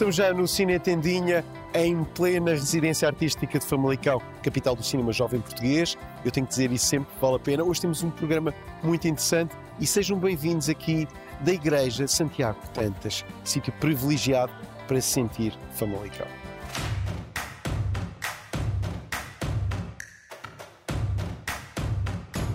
Estamos já no Cine Tendinha, em plena residência artística de Famalicão, capital do cinema jovem português. Eu tenho que dizer isso sempre, vale a pena. Hoje temos um programa muito interessante e sejam bem-vindos aqui da Igreja Santiago Tantas, sítio privilegiado para se sentir Famalicão.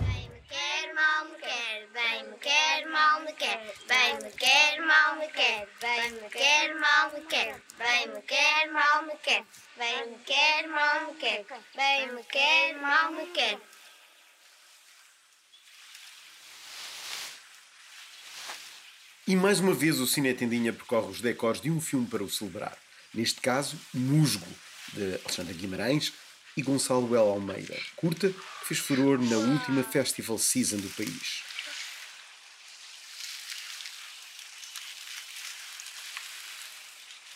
Bem me quer, mal me quer, bem me quer, mal me quer, bem me quer, mal me quer, bem me quer, mal me quer, bem me quer, mal me quer, bem me quer, mal me quer, bem me quer, mal me quer. E mais uma vez o Cine Tendinha percorre os decors de um filme para o celebrar. Neste caso, Musgo, de Alexandre Guimarães e Gonçalo El Almeida. Curta que fez furor na última festival season do país.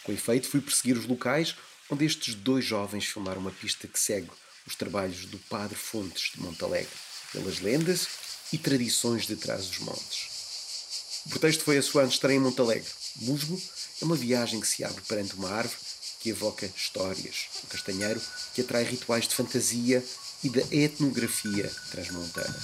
Com efeito, fui perseguir os locais onde estes dois jovens filmaram uma pista que segue os trabalhos do Padre Fontes de Montalegre, pelas lendas e tradições de trás dos montes. O pretexto foi a sua estreia em Montalegre. Musgo é uma viagem que se abre perante uma árvore que evoca histórias, um castanheiro que atrai rituais de fantasia e da etnografia transmontana.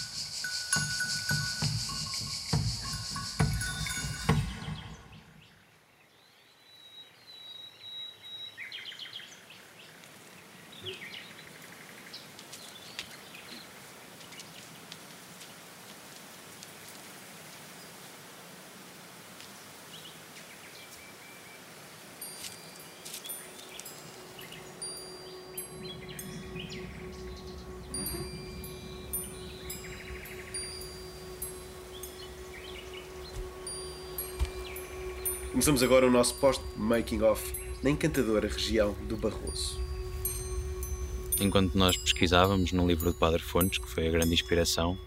Começamos agora o nosso post-making of na encantadora região do Barroso. enquanto nós pesquisávamos no livro do Padre Fontes, que foi a grande inspiração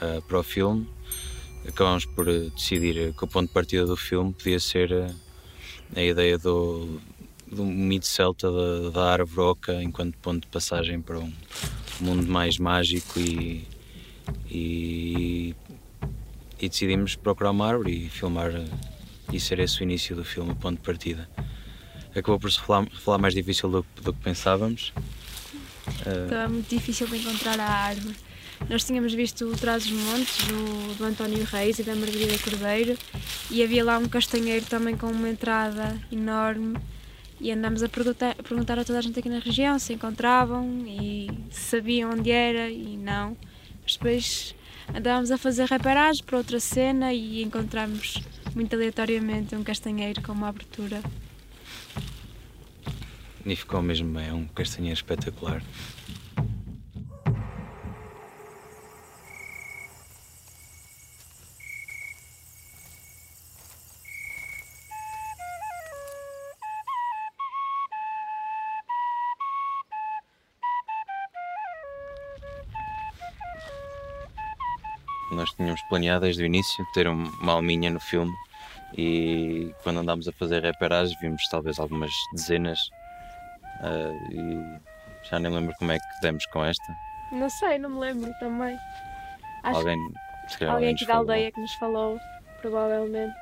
ah, para o filme, acabámos por eh, decidir que o ponto de partida do filme podia ser eh, a ideia do, do mito celta da, árvore oca enquanto ponto de passagem para um mundo mais mágico e, e, e decidimos procurar uma árvore e filmar eh, e ser esse o início do filme, o ponto de partida. Acabou por se revelar mais difícil do, do que pensávamos. Estava muito difícil de encontrar a árvore. Nós tínhamos visto o Trás os Montes, do, do António Reis e da Margarida Cordeiro, e havia lá um castanheiro também com uma entrada enorme. E andámos a perguntar, a perguntar a toda a gente aqui na região se encontravam e sabiam onde era e não. Mas depois andávamos a fazer reparagem para outra cena e encontramos muito aleatoriamente um castanheiro com uma abertura. E ficou mesmo bem, é um castanheiro espetacular. Nós tínhamos planeado desde o início ter um- uma alminha no filme e quando andámos a fazer reparagens vimos talvez algumas dezenas ah, e já nem lembro como é que demos com esta. Não sei, não me lembro também. Acho alguém, calhar Alguém nos aqui da aldeia que nos falou, provavelmente.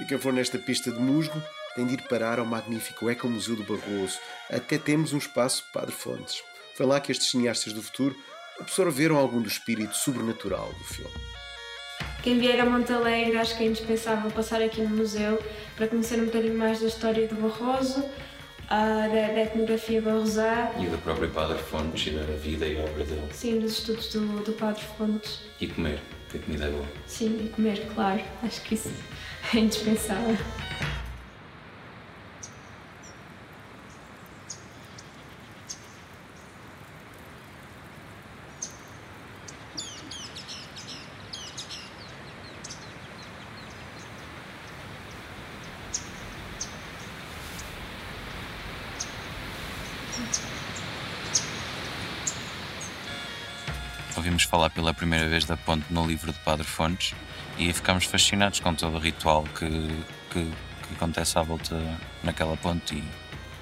E quem for nesta pista de musgo tem de ir parar ao magnífico Ecomuseu do Barroso. Até temos um espaço Padre Fontes. Foi lá que estes cineastas do futuro absorveram algum do espírito sobrenatural do filme. Quem vier a Montalegre, acho que é indispensável passar aqui no museu para conhecer um bocadinho mais da história do Barroso, ah, da, da etnografia barrosá, E do próprio Padre Fontes e da vida e obra dele. sim, dos estudos do, do Padre Fontes. E comer, que a comida é boa. Sim, e comer, claro. Acho que isso é indispensável. Ouvimos falar pela primeira vez da ponte no livro de Padre Fontes e ficámos fascinados com todo o ritual que, que, que acontece à volta naquela ponte.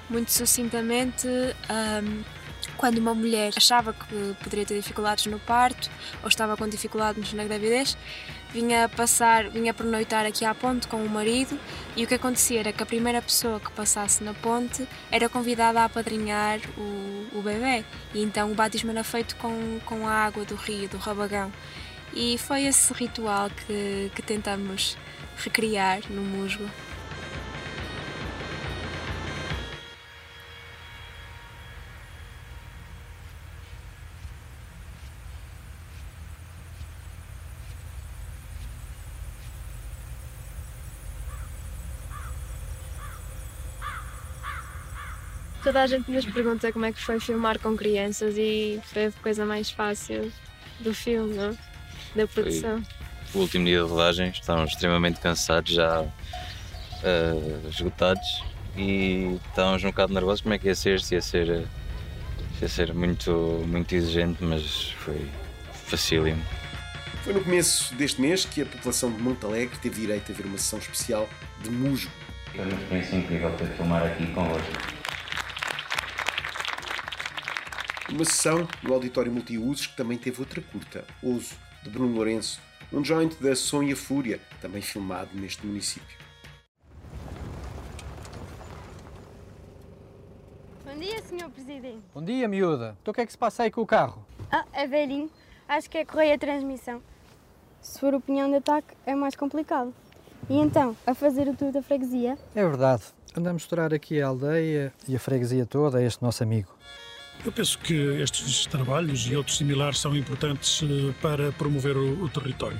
Muito sucintamente, quando uma mulher achava que poderia ter dificuldades no parto ou estava com dificuldades na gravidez, vinha passar, vinha pernoitar aqui à ponte com o marido e o que acontecia era que a primeira pessoa que passasse na ponte era convidada a apadrinhar o, o bebê e então o batismo era feito com, com a água do rio, do Rabagão. E foi esse ritual que, que tentamos recriar no musgo. Toda a gente nos pergunta como é que foi filmar com crianças e foi a coisa mais fácil do filme, não? Da produção. Foi o último dia de rodagem, estávamos extremamente cansados, já uh, esgotados e estávamos um bocado nervosos como é que ia ser, se ia ser, se ia ser muito, muito exigente, mas foi facílimo. Foi no começo deste mês que a população de Montalegre teve direito a ver uma sessão especial de musgo. Foi uma experiência incrível ter filmar aqui convosco. Uma sessão no auditório multiusos que também teve outra curta, Ouso, de Bruno Lourenço, um joint da Som e a Fúria, também filmado neste município. Bom dia, Sr. Presidente. Bom dia, miúda. Então o que é que se passa aí com o carro? Ah, é velhinho. Acho que é correia transmissão. Se for o pinhão de ataque, é mais complicado. E então, a fazer o tour da freguesia? É verdade. Andamos a mostrar aqui a aldeia e a freguesia toda a este nosso amigo. Eu penso que estes trabalhos e outros similares são importantes eh, para promover o, o território.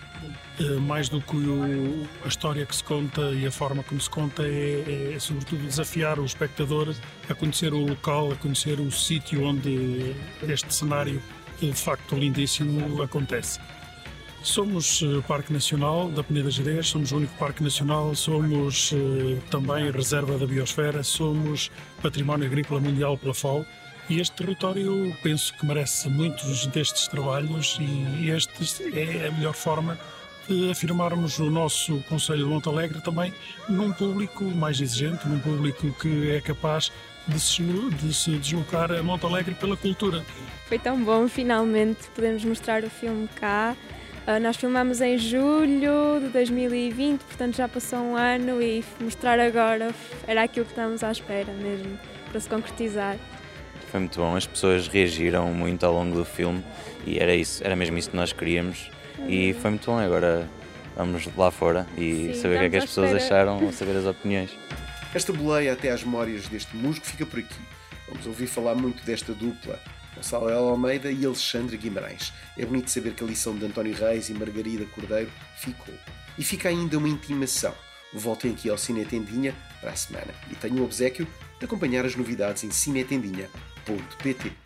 Eh, mais do que o, a história que se conta e a forma como se conta, é, é, sobretudo desafiar o espectador a conhecer o local, a conhecer o sítio onde este cenário, de facto lindíssimo, acontece. Somos Parque Nacional da Peneda Gerês, somos o único Parque Nacional, somos também Reserva da Biosfera, somos Património Agrícola Mundial pela FAO e este território penso que merece muitos destes trabalhos e este é a melhor forma de afirmarmos o nosso Conselho de Montalegre também num público mais exigente, num público que é capaz de se, de se deslocar a Montalegre pela cultura. Foi tão bom finalmente podermos mostrar o filme cá. Uh, nós filmamos em julho de 2020, portanto já passou um ano e mostrar agora era aquilo que estávamos à espera mesmo, para se concretizar foi muito bom. As pessoas reagiram muito ao longo do filme e era isso, era mesmo isso que nós queríamos. E foi muito bom. Agora vamos lá fora e Sim, saber o que é que as pessoas acharam, saber as opiniões. Esta boleia até às memórias deste musgo fica por aqui. Vamos ouvir falar muito desta dupla, Gonçalo Almeida e Alexandre Guimarães. É bonito saber que a lição de António Reis e Margarida Cordeiro ficou. E fica ainda uma intimação. Voltem aqui ao Cine Tendinha para a semana e tenho o obsequio de acompanhar as novidades em cinetendinha.pt.